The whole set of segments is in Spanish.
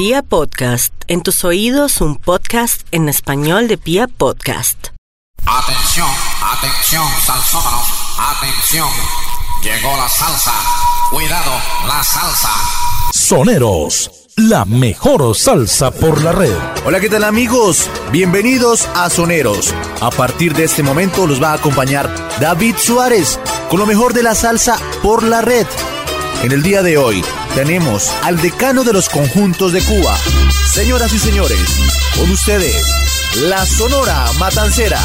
Pia Podcast, en tus oídos un podcast en español de Pia Podcast. Atención, atención, salsómanos, atención. Llegó la salsa. Cuidado, la salsa. Soneros, la mejor salsa por la red. Hola, ¿qué tal amigos? Bienvenidos a Soneros. A partir de este momento los va a acompañar David Suárez con lo mejor de la salsa por la red. En el día de hoy tenemos al decano de los conjuntos de Cuba. Señoras y señores, con ustedes, la Sonora Matancera.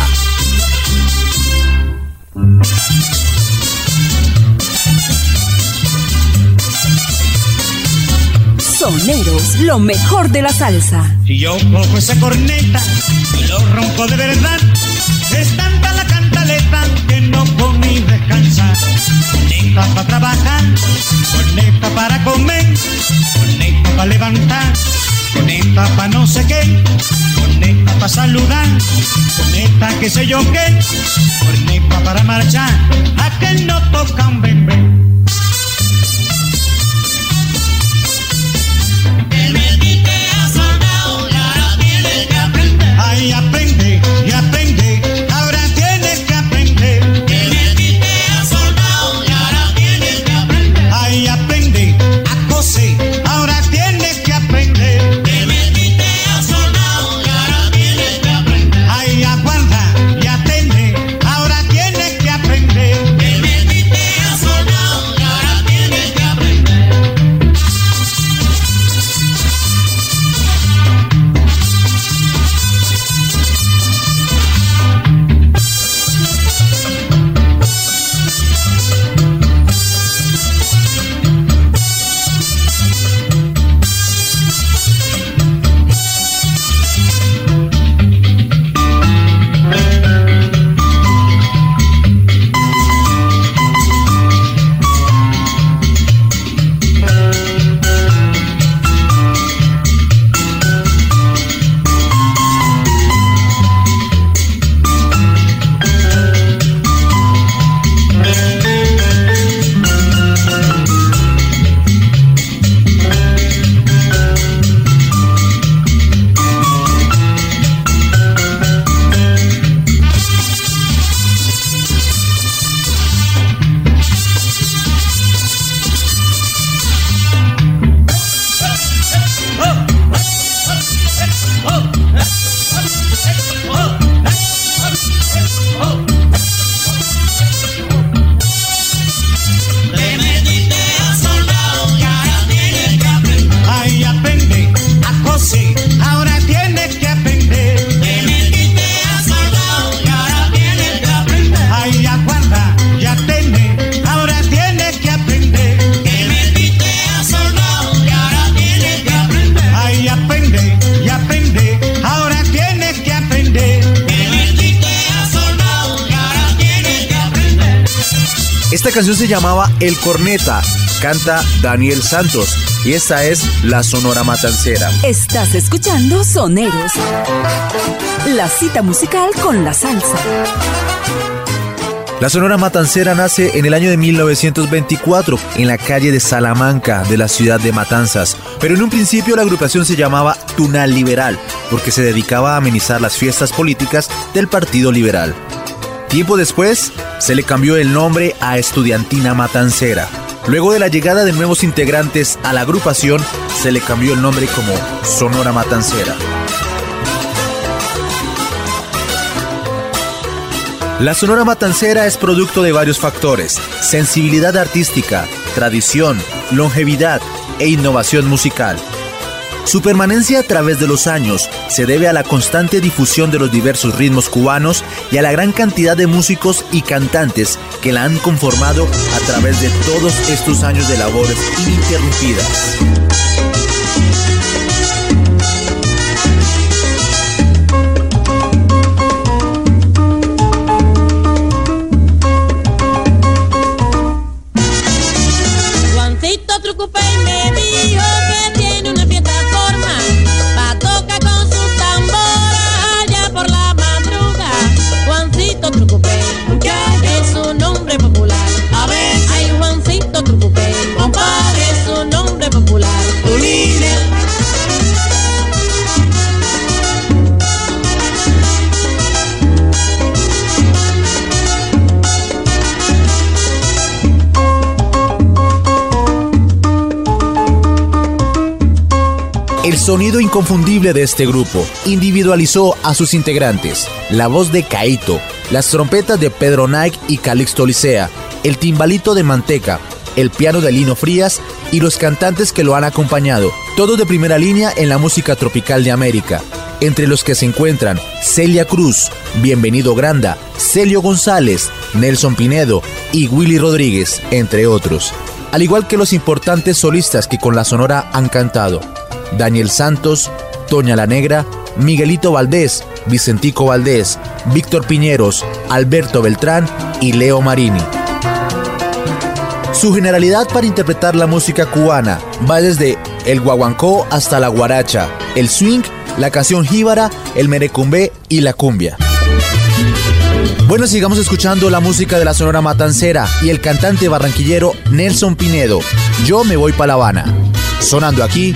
Soneros, lo mejor de la salsa. Y yo cojo esa corneta y lo rompo de verdad. Es tanta la cantaleta que no comí descansar. Para trabajar, corneta para comer, corneta para levantar, corneta para no sé qué, corneta para saludar, corneta que sé yo qué, corneta para marchar, a que no toca un bebé. Ay, aprende canción se llamaba El Corneta, canta Daniel Santos y esta es la Sonora Matancera. Estás escuchando Soneros. La cita musical con la salsa. La Sonora Matancera nace en el año de 1924 en la calle de Salamanca de la ciudad de Matanzas, pero en un principio la agrupación se llamaba Tunal Liberal porque se dedicaba a amenizar las fiestas políticas del Partido Liberal. Tiempo después se le cambió el nombre a Estudiantina Matancera. Luego de la llegada de nuevos integrantes a la agrupación, se le cambió el nombre como Sonora Matancera. La Sonora Matancera es producto de varios factores, sensibilidad artística, tradición, longevidad e innovación musical. Su permanencia a través de los años se debe a la constante difusión de los diversos ritmos cubanos y a la gran cantidad de músicos y cantantes que la han conformado a través de todos estos años de labores ininterrumpidas. Sonido inconfundible de este grupo individualizó a sus integrantes. La voz de Caito, las trompetas de Pedro Nike y Calixto Licea, el timbalito de Manteca, el piano de Lino Frías y los cantantes que lo han acompañado, todos de primera línea en la música tropical de América, entre los que se encuentran Celia Cruz, Bienvenido Granda, Celio González, Nelson Pinedo y Willy Rodríguez, entre otros, al igual que los importantes solistas que con la Sonora han cantado. Daniel Santos, Toña la Negra, Miguelito Valdés, Vicentico Valdés, Víctor Piñeros, Alberto Beltrán y Leo Marini. Su generalidad para interpretar la música cubana va desde el guaguancó hasta la guaracha, el swing, la canción jíbara, el merecumbé y la cumbia. Bueno, sigamos escuchando la música de la Sonora Matancera y el cantante barranquillero Nelson Pinedo. Yo me voy para La Habana. Sonando aquí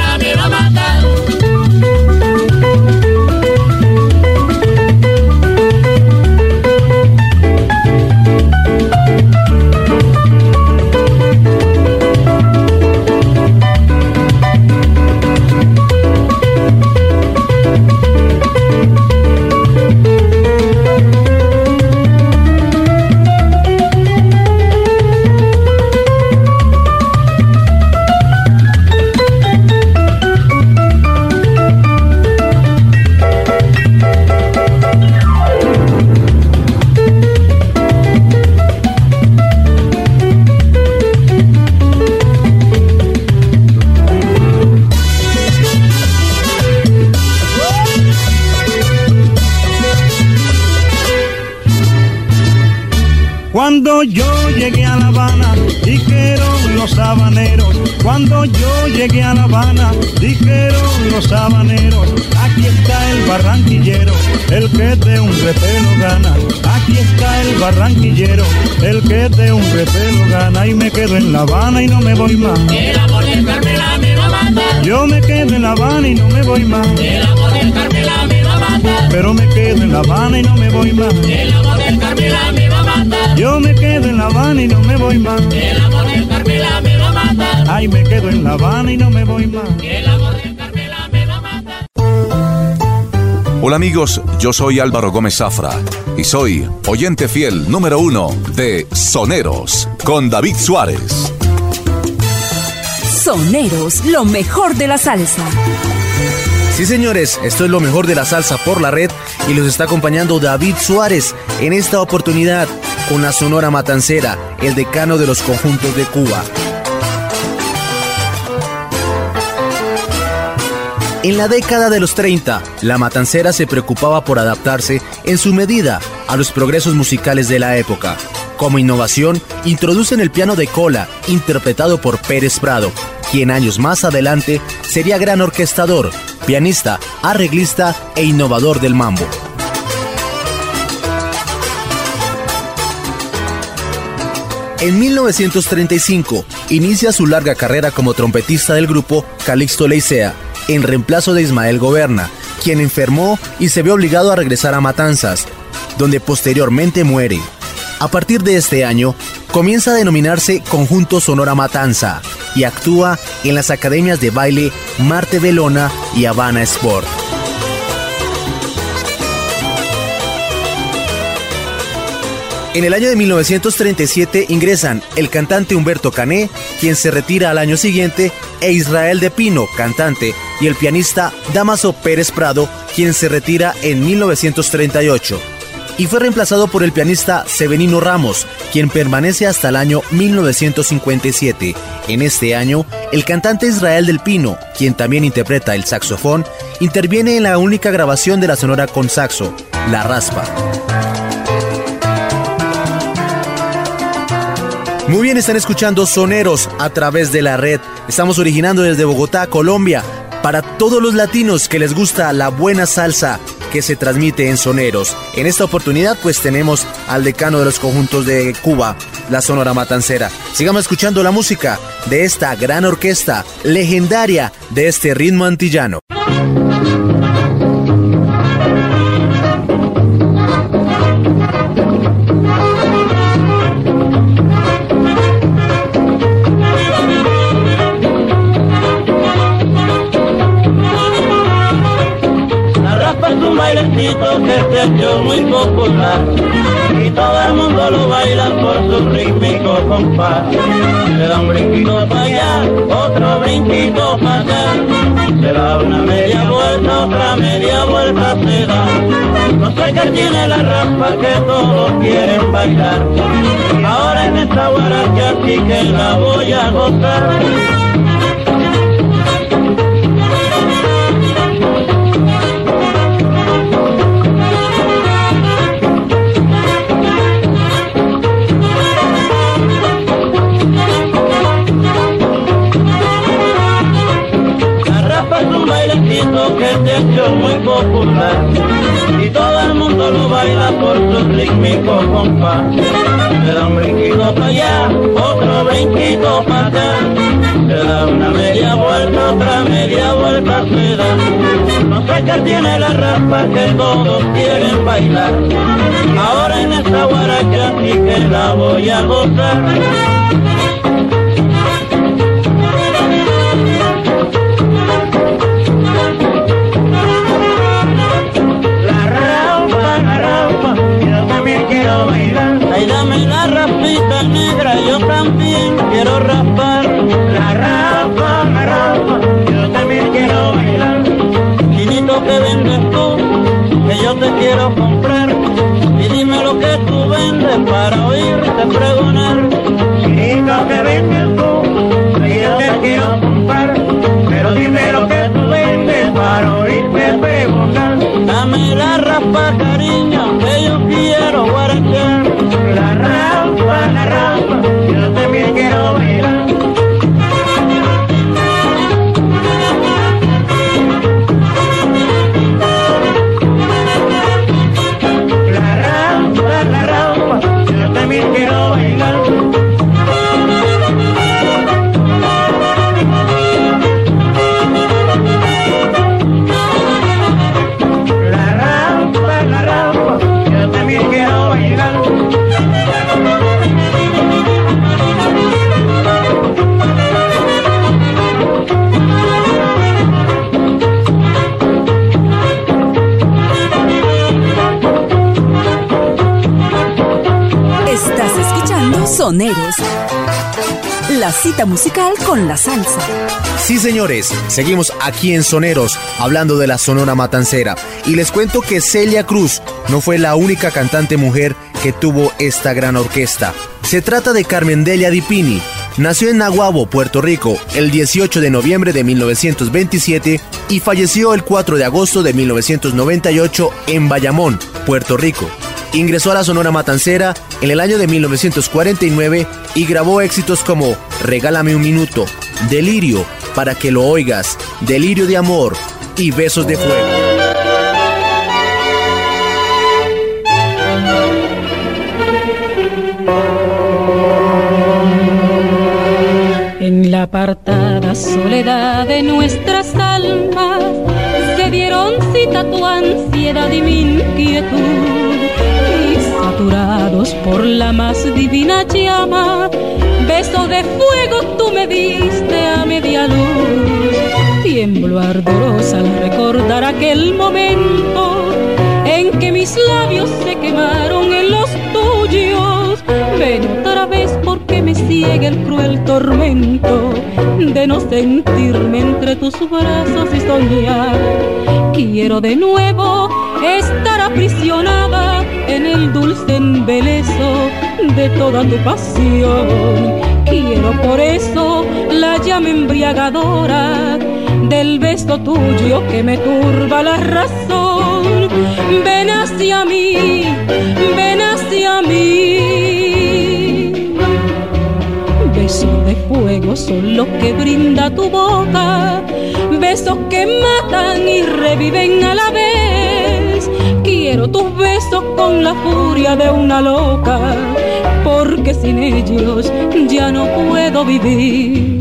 barranquillero, el que de un repelo gana. Aquí está el barranquillero, el que de un repelo gana. Y me quedo en La Habana y no me voy más. El amor del Carmela me va a matar. Yo me quedo en La Habana y no me voy más. El amor del Carmela me va a matar. Pero me quedo en La Habana y no me voy más. El amor del Carmela me va a matar. Yo me quedo en La Habana y no me voy más. El amor del Carmela me va a matar. Ay, me quedo en La Habana y no me voy más. El amor del Hola amigos, yo soy Álvaro Gómez Zafra y soy oyente fiel número uno de Soneros con David Suárez. Soneros, lo mejor de la salsa. Sí, señores, esto es lo mejor de la salsa por la red y los está acompañando David Suárez en esta oportunidad con la Sonora Matancera, el decano de los conjuntos de Cuba. En la década de los 30, la Matancera se preocupaba por adaptarse en su medida a los progresos musicales de la época. Como innovación, introducen el piano de cola, interpretado por Pérez Prado, quien años más adelante sería gran orquestador, pianista, arreglista e innovador del mambo. En 1935 inicia su larga carrera como trompetista del grupo Calixto Leicea, en reemplazo de Ismael Goberna, quien enfermó y se ve obligado a regresar a Matanzas, donde posteriormente muere. A partir de este año, comienza a denominarse Conjunto Sonora Matanza y actúa en las academias de baile Marte Belona y Habana Sport. En el año de 1937 ingresan el cantante Humberto Cané, quien se retira al año siguiente, e Israel de Pino, cantante, y el pianista Damaso Pérez Prado, quien se retira en 1938 y fue reemplazado por el pianista Severino Ramos, quien permanece hasta el año 1957. En este año, el cantante Israel del Pino, quien también interpreta el saxofón, interviene en la única grabación de la sonora con saxo, La Raspa. Muy bien, están escuchando Soneros a través de la red. Estamos originando desde Bogotá, Colombia, para todos los latinos que les gusta la buena salsa que se transmite en Soneros. En esta oportunidad pues tenemos al decano de los conjuntos de Cuba, la Sonora Matancera. Sigamos escuchando la música de esta gran orquesta legendaria de este ritmo antillano. Que se ha hecho muy popular y todo el mundo lo baila por su rítmico compás. Se da un brinquito para allá, otro brinquito para allá, se da una media vuelta, otra media vuelta se da. No sé qué tiene la rampa que todos quieren bailar. Ahora en esta guaracha sí que la voy a gozar. Y todo el mundo lo baila por su rítmico compás. Se da un brinquito para allá, otro brinquito para acá, se da una media vuelta, otra media vuelta se da. No sé qué tiene la rampa que todos quieren bailar. Ahora en esta guaracha sí que la voy a gozar. Cita musical con la salsa. Sí, señores, seguimos aquí en Soneros, hablando de la Sonora Matancera. Y les cuento que Celia Cruz no fue la única cantante mujer que tuvo esta gran orquesta. Se trata de Carmen Delia Dipini. Nació en Nahuabo, Puerto Rico, el 18 de noviembre de 1927 y falleció el 4 de agosto de 1998 en Bayamón, Puerto Rico. Ingresó a la Sonora Matancera en el año de 1949 y grabó éxitos como Regálame un minuto, Delirio, para que lo oigas, Delirio de amor y Besos de fuego. En la apartada soledad de nuestras almas se dieron cita tu ansiedad y mi inquietud. Por la más divina llama, beso de fuego tú me diste a media luz. Tiemblo ardorosa al recordar aquel momento en que mis labios se quemaron en los tuyos ven otra vez porque me sigue el cruel tormento de no sentirme entre tus brazos y soñar. Quiero de nuevo estar aprisionada en el dulce embeleso de toda tu pasión. Quiero por eso la llama embriagadora del beso tuyo que me turba la razón. Ven hacia mí, ven hacia mí. Besos de fuego son los que brinda tu boca, besos que matan y reviven a la vez. Quiero tus besos con la furia de una loca, porque sin ellos ya no puedo vivir.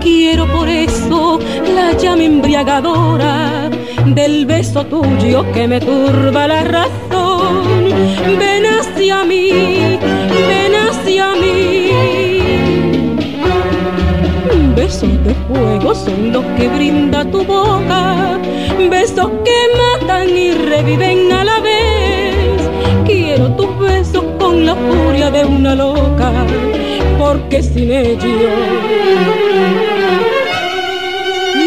Quiero por eso la llama embriagadora del beso tuyo que me turba la razón. Ven hacia mí, Besos de fuego son los que brinda tu boca, besos que matan y reviven a la vez. Quiero tus besos con la furia de una loca, porque sin ellos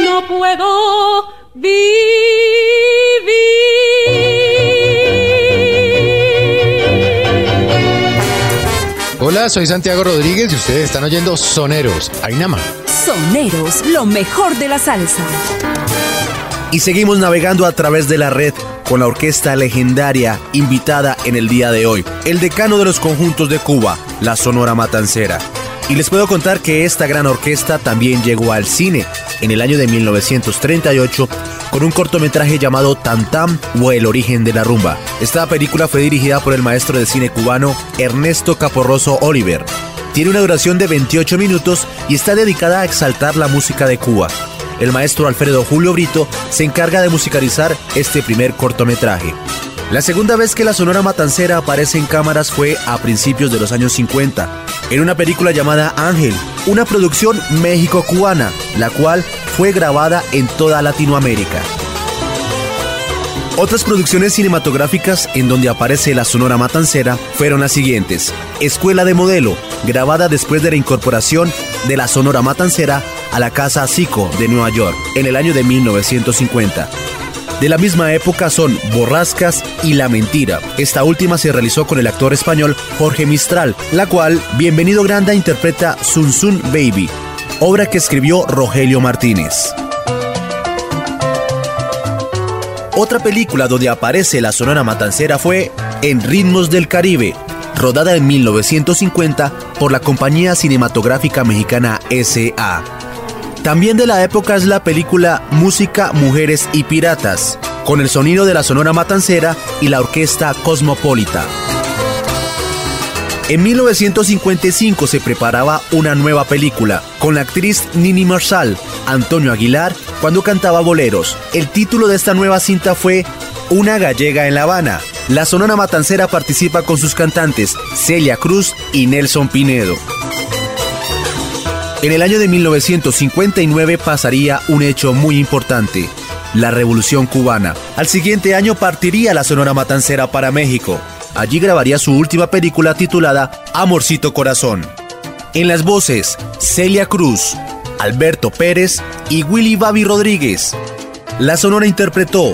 no puedo Hola, soy Santiago Rodríguez y ustedes están oyendo Soneros. Más. Soneros, lo mejor de la salsa. Y seguimos navegando a través de la red con la orquesta legendaria invitada en el día de hoy, el decano de los conjuntos de Cuba, la Sonora Matancera. Y les puedo contar que esta gran orquesta también llegó al cine en el año de 1938 con un cortometraje llamado Tantam o El origen de la rumba. Esta película fue dirigida por el maestro de cine cubano Ernesto Caporroso Oliver. Tiene una duración de 28 minutos y está dedicada a exaltar la música de Cuba. El maestro Alfredo Julio Brito se encarga de musicalizar este primer cortometraje. La segunda vez que la Sonora Matancera aparece en cámaras fue a principios de los años 50, en una película llamada Ángel, una producción México-cubana, la cual fue grabada en toda Latinoamérica. Otras producciones cinematográficas en donde aparece la Sonora Matancera fueron las siguientes. Escuela de Modelo, grabada después de la incorporación de la Sonora Matancera a la Casa Zico de Nueva York en el año de 1950. De la misma época son Borrascas y La Mentira. Esta última se realizó con el actor español Jorge Mistral, la cual Bienvenido Granda interpreta Sun Sun Baby, obra que escribió Rogelio Martínez. Otra película donde aparece la Sonora Matancera fue En Ritmos del Caribe, rodada en 1950 por la compañía cinematográfica mexicana SA. También de la época es la película Música, Mujeres y Piratas, con el sonido de la Sonora Matancera y la orquesta Cosmopolita. En 1955 se preparaba una nueva película con la actriz Nini Marshall, Antonio Aguilar, cuando cantaba boleros. El título de esta nueva cinta fue Una gallega en La Habana. La Sonora Matancera participa con sus cantantes Celia Cruz y Nelson Pinedo. En el año de 1959 pasaría un hecho muy importante, la Revolución Cubana. Al siguiente año partiría la Sonora Matancera para México. Allí grabaría su última película titulada Amorcito Corazón. En las voces, Celia Cruz, Alberto Pérez y Willy Babi Rodríguez. La Sonora interpretó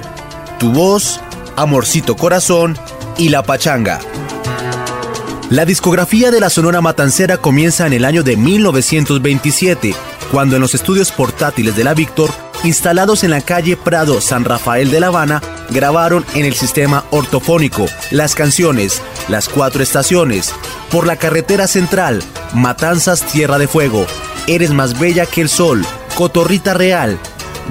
Tu voz, Amorcito Corazón y La Pachanga. La discografía de la Sonora Matancera comienza en el año de 1927, cuando en los estudios portátiles de la Víctor, instalados en la calle Prado San Rafael de La Habana, grabaron en el sistema ortofónico las canciones Las Cuatro Estaciones, Por la Carretera Central, Matanzas Tierra de Fuego, Eres más bella que el sol, Cotorrita Real,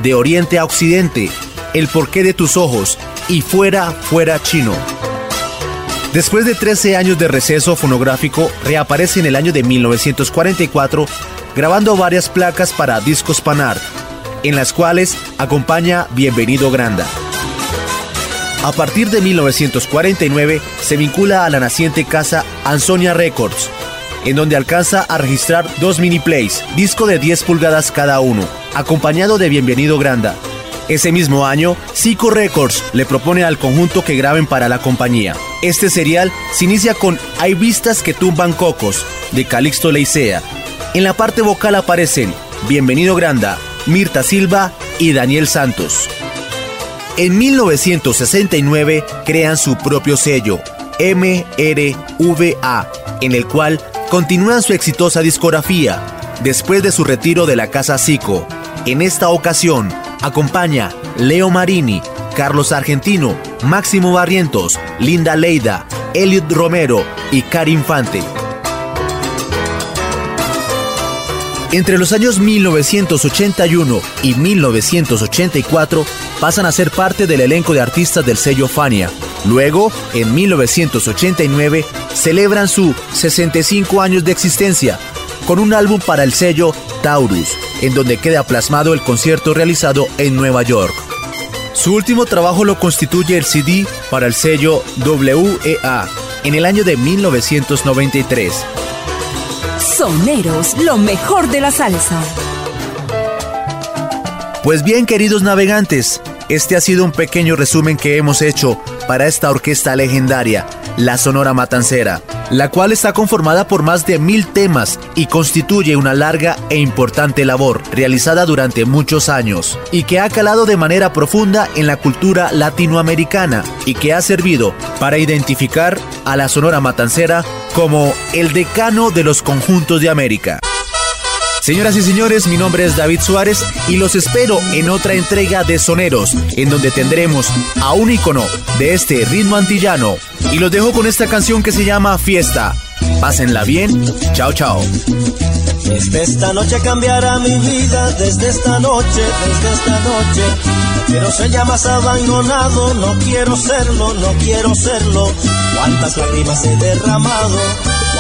De Oriente a Occidente, El porqué de tus ojos y Fuera, Fuera Chino. Después de 13 años de receso fonográfico, reaparece en el año de 1944 grabando varias placas para Discos Panart, en las cuales acompaña Bienvenido Granda. A partir de 1949 se vincula a la naciente casa Ansonia Records, en donde alcanza a registrar dos mini plays, disco de 10 pulgadas cada uno. acompañado de Bienvenido Granda. Ese mismo año, Zico Records le propone al conjunto que graben para la compañía. Este serial se inicia con Hay vistas que tumban cocos, de Calixto Leicea. En la parte vocal aparecen Bienvenido Granda, Mirta Silva y Daniel Santos. En 1969 crean su propio sello, MRVA, en el cual continúan su exitosa discografía después de su retiro de la casa Zico. En esta ocasión, acompaña Leo Marini, Carlos Argentino, Máximo Barrientos, Linda Leida, Elliot Romero y Cari Infante. Entre los años 1981 y 1984 pasan a ser parte del elenco de artistas del sello Fania. Luego, en 1989, celebran su 65 años de existencia con un álbum para el sello Taurus, en donde queda plasmado el concierto realizado en Nueva York. Su último trabajo lo constituye el CD para el sello WEA en el año de 1993. Soneros, lo mejor de la salsa. Pues bien, queridos navegantes, este ha sido un pequeño resumen que hemos hecho para esta orquesta legendaria, la Sonora Matancera, la cual está conformada por más de mil temas y constituye una larga e importante labor realizada durante muchos años y que ha calado de manera profunda en la cultura latinoamericana y que ha servido para identificar a la Sonora Matancera como el decano de los conjuntos de América. Señoras y señores, mi nombre es David Suárez y los espero en otra entrega de Soneros, en donde tendremos a un ícono de este ritmo antillano. Y los dejo con esta canción que se llama Fiesta. Pásenla bien. Chao, chao. Desde esta noche cambiará mi vida, desde esta noche, desde esta noche. No quiero ser ya más abandonado, no quiero serlo, no quiero serlo. Cuántas lágrimas he derramado,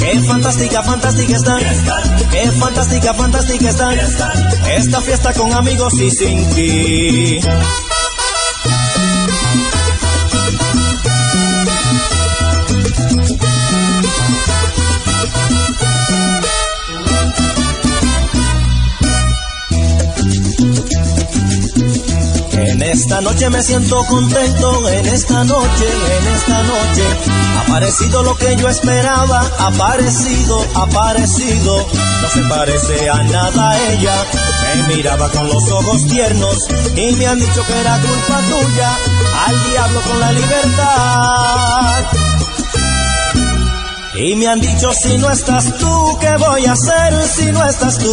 Qué fantástica, fantástica. Fiesta. Qué fantástica, fantástica. Fiesta. Esta fiesta con amigos y sin ti. Esta noche me siento contento, en esta noche, en esta noche. Ha aparecido lo que yo esperaba, ha aparecido, ha aparecido. No se parece a nada a ella. Me miraba con los ojos tiernos y me han dicho que era culpa tuya. Al diablo con la libertad. Y me han dicho si no estás tú, ¿qué voy a hacer si no estás tú?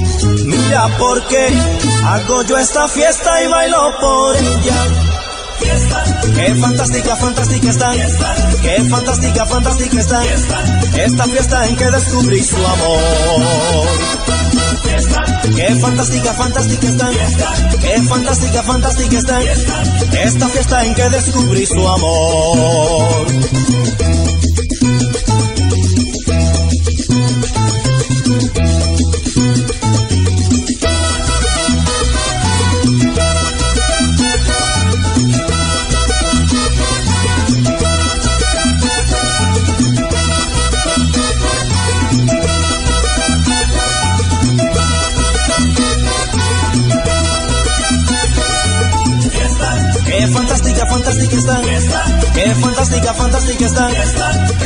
Mira por qué hago yo esta fiesta y bailo por ella. Qué fantástica, fantástica están. Qué fantástica, fantástica están. Esta fiesta en que descubrí su amor. Qué fantástica, fantástica están. Qué fantástica, fantástica están. Esta fiesta en que descubrí su amor.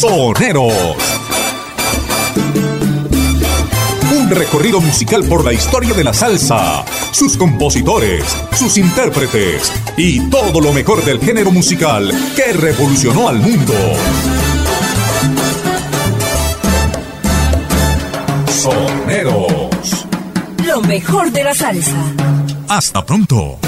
Soneros. Un recorrido musical por la historia de la salsa, sus compositores, sus intérpretes y todo lo mejor del género musical que revolucionó al mundo. Soneros. Lo mejor de la salsa. Hasta pronto.